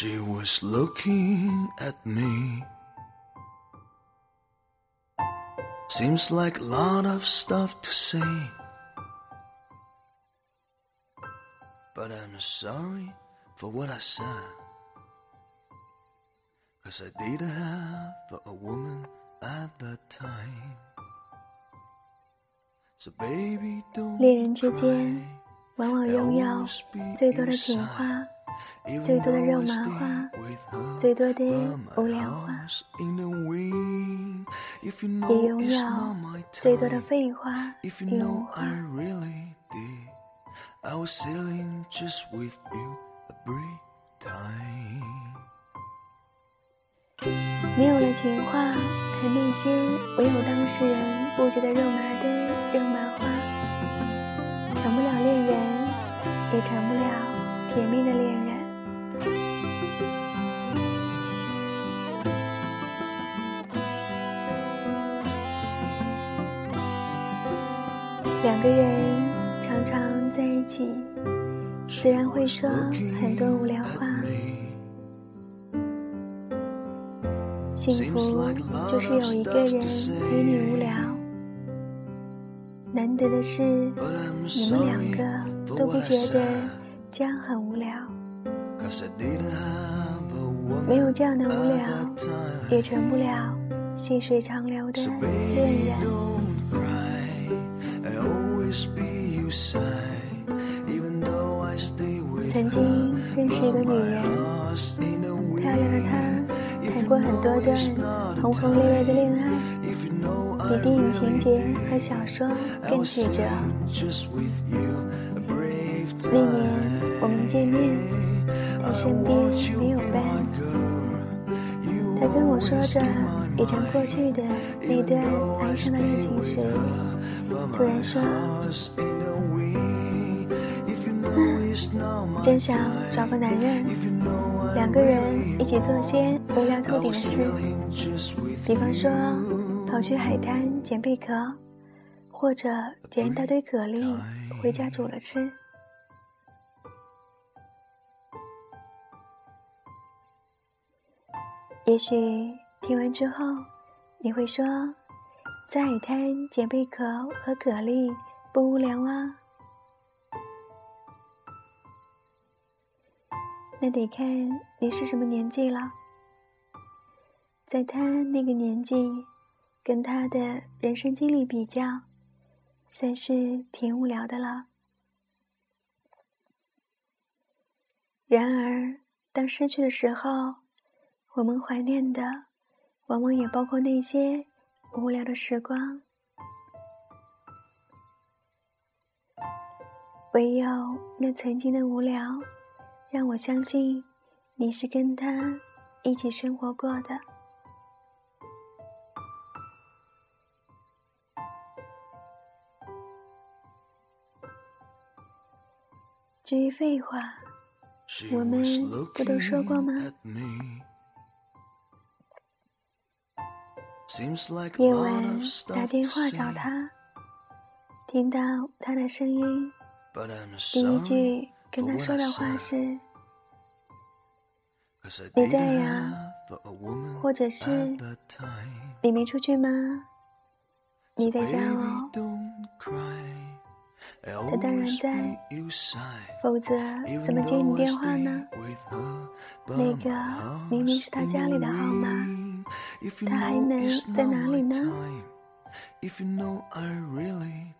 She was looking at me. Seems like a lot of stuff to say. But I'm sorry for what I said. Cause I didn't have a woman at that time. So baby, don't 恋人之 cry. 间，往往拥有 Always be 最多的情 inside. 话， Even 最多的肉麻花，最多的无聊话，也拥有最多的废话与话。I was sailing just with you time。没有了情话和那些唯有当事人不觉得肉麻的肉麻话，成不了恋人，也成不了甜蜜的恋人。两个人常常在一起，自然会说很多无聊话。幸福就是有一个人陪你无聊。难得的是，你们两个都不觉得这样很无聊，没有这样的无聊，也成不了细水长流的恋人。曾经认识一个女人，漂亮的她，谈过很多段轰轰烈烈的恋爱，比电影情节和小说更曲折。那年。见面，他身边没有伴。他跟我说着已经过去的那段哀伤的爱情时，突然说：“真想找个男人，两个人一起做些无聊透顶的事，比方说跑去海滩捡贝壳，或者捡一大堆蛤蜊回家煮了吃。”也许听完之后，你会说，在海滩捡贝壳和蛤蜊不无聊啊？那得看你是什么年纪了。在他那个年纪，跟他的人生经历比较，算是挺无聊的了。然而，当失去的时候，我们怀念的，往往也包括那些无聊的时光。唯有那曾经的无聊，让我相信你是跟他一起生活过的。至于废话，我们不都说过吗？夜晚打电话找他，听到他的声音，第一句跟他说的话是：“你在呀？”或者是：“你没出去吗？你在家哦。”他当然在，否则怎么接你电话呢？那个明明是他家里的号码，他还能在哪里呢？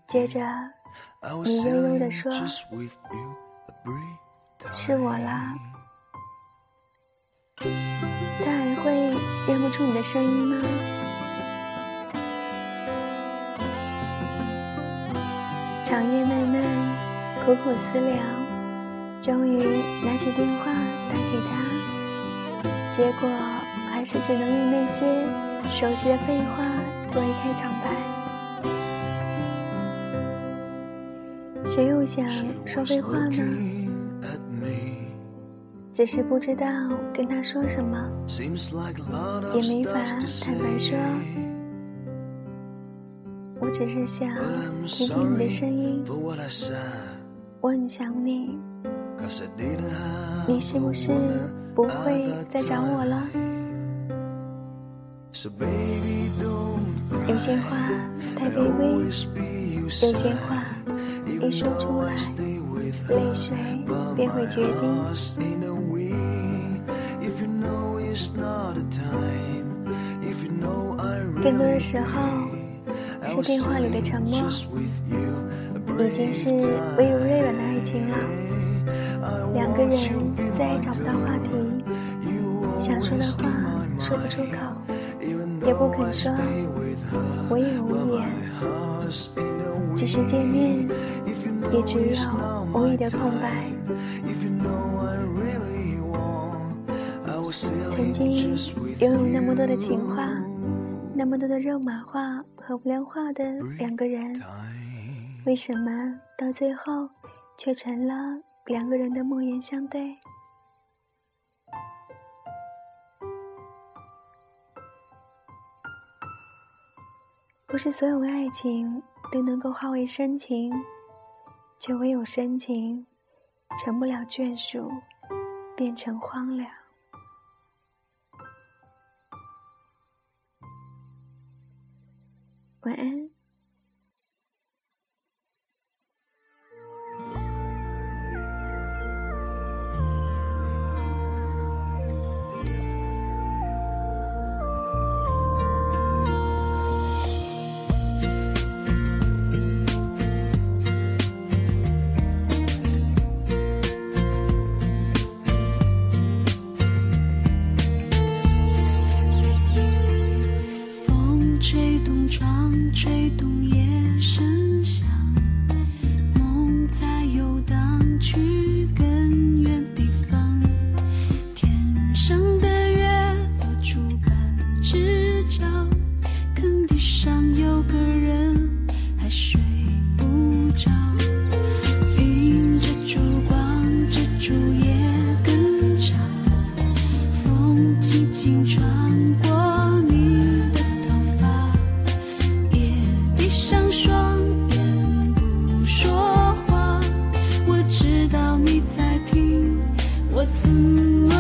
接着，你悠悠地说：“是我啦。”他还会认不出你的声音吗？长夜漫漫，苦苦思量，终于拿起电话打给他，结果还是只能用那些熟悉的废话作为开场白。谁又想说废话呢？只是不知道跟他说什么，也没法坦白说。我只是想听听你的声音，我很想你。你是不是不会再找我了？有些话太卑微，有些话一说出来，泪水便会决定。更多的时候，是电话里的沉默，已经是微如泪软的爱情了。两个人再也找不到话题，想说的话说不出口，也不肯说，我也无言。只是见面，也只有无意的空白。曾经拥有那么多的情话。那么多的肉麻话和无聊话的两个人，为什么到最后却成了两个人的默言相对？不是所有爱情都能够化为深情，却唯有深情成不了眷属，变成荒凉。晚安。to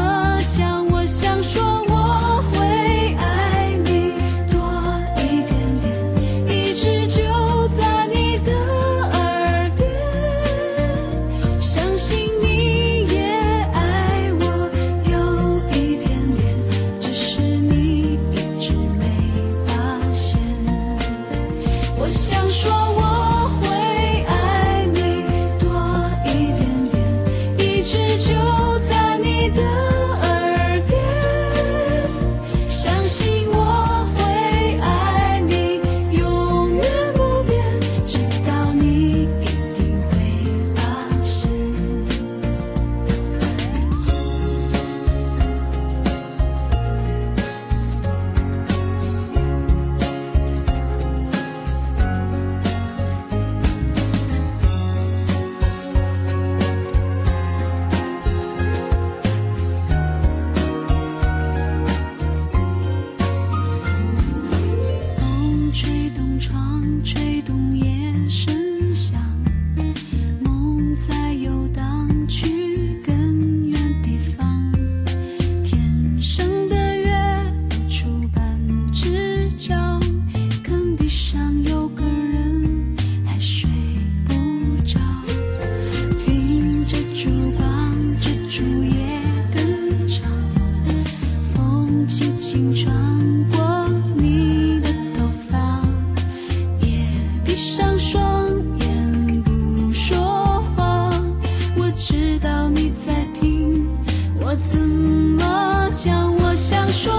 知道你在听我怎么讲我想说